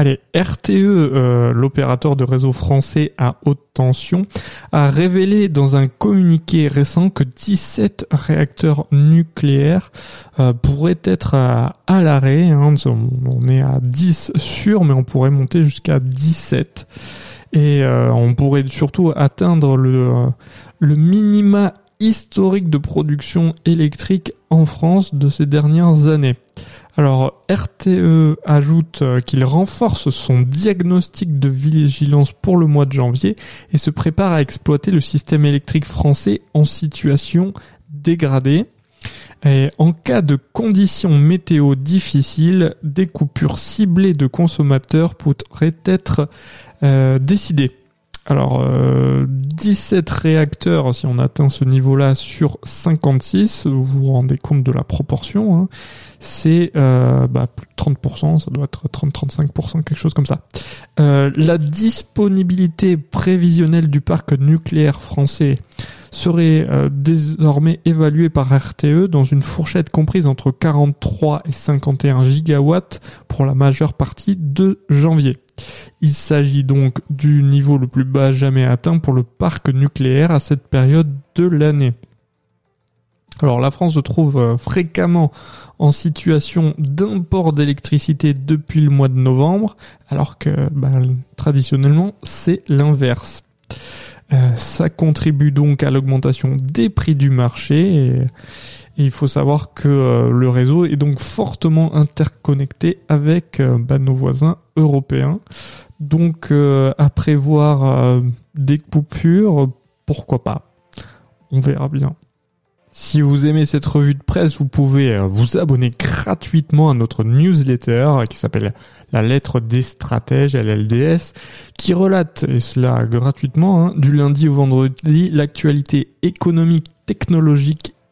Allez, RTE, euh, l'opérateur de réseau français à haute tension, a révélé dans un communiqué récent que 17 réacteurs nucléaires euh, pourraient être à, l'arrêt. Hein. on est à 10 sûrs, mais on pourrait monter jusqu'à 17. Et euh, on pourrait surtout atteindre le, le minima historique de production électrique en France de ces dernières années. Alors RTE ajoute euh, qu'il renforce son diagnostic de vigilance pour le mois de janvier et se prépare à exploiter le système électrique français en situation dégradée. Et en cas de conditions météo difficiles, des coupures ciblées de consommateurs pourraient être euh, décidées. Alors, 17 euh, réacteurs, si on atteint ce niveau-là sur 56, vous vous rendez compte de la proportion, hein, c'est euh, bah, plus de 30%, ça doit être 30-35%, quelque chose comme ça. Euh, la disponibilité prévisionnelle du parc nucléaire français serait désormais évaluée par RTE dans une fourchette comprise entre 43 et 51 gigawatts pour la majeure partie de janvier. Il s'agit donc du niveau le plus bas jamais atteint pour le parc nucléaire à cette période de l'année. Alors la France se trouve euh, fréquemment en situation d'import d'électricité depuis le mois de novembre, alors que bah, traditionnellement c'est l'inverse. Euh, ça contribue donc à l'augmentation des prix du marché il faut savoir que euh, le réseau est donc fortement interconnecté avec bah, nos voisins européens. Donc euh, à prévoir euh, des coupures, pourquoi pas On verra bien. Si vous aimez cette revue de presse, vous pouvez euh, vous abonner gratuitement à notre newsletter qui s'appelle La lettre des stratèges, LLDS, qui relate, et cela gratuitement, hein, du lundi au vendredi, l'actualité économique, technologique,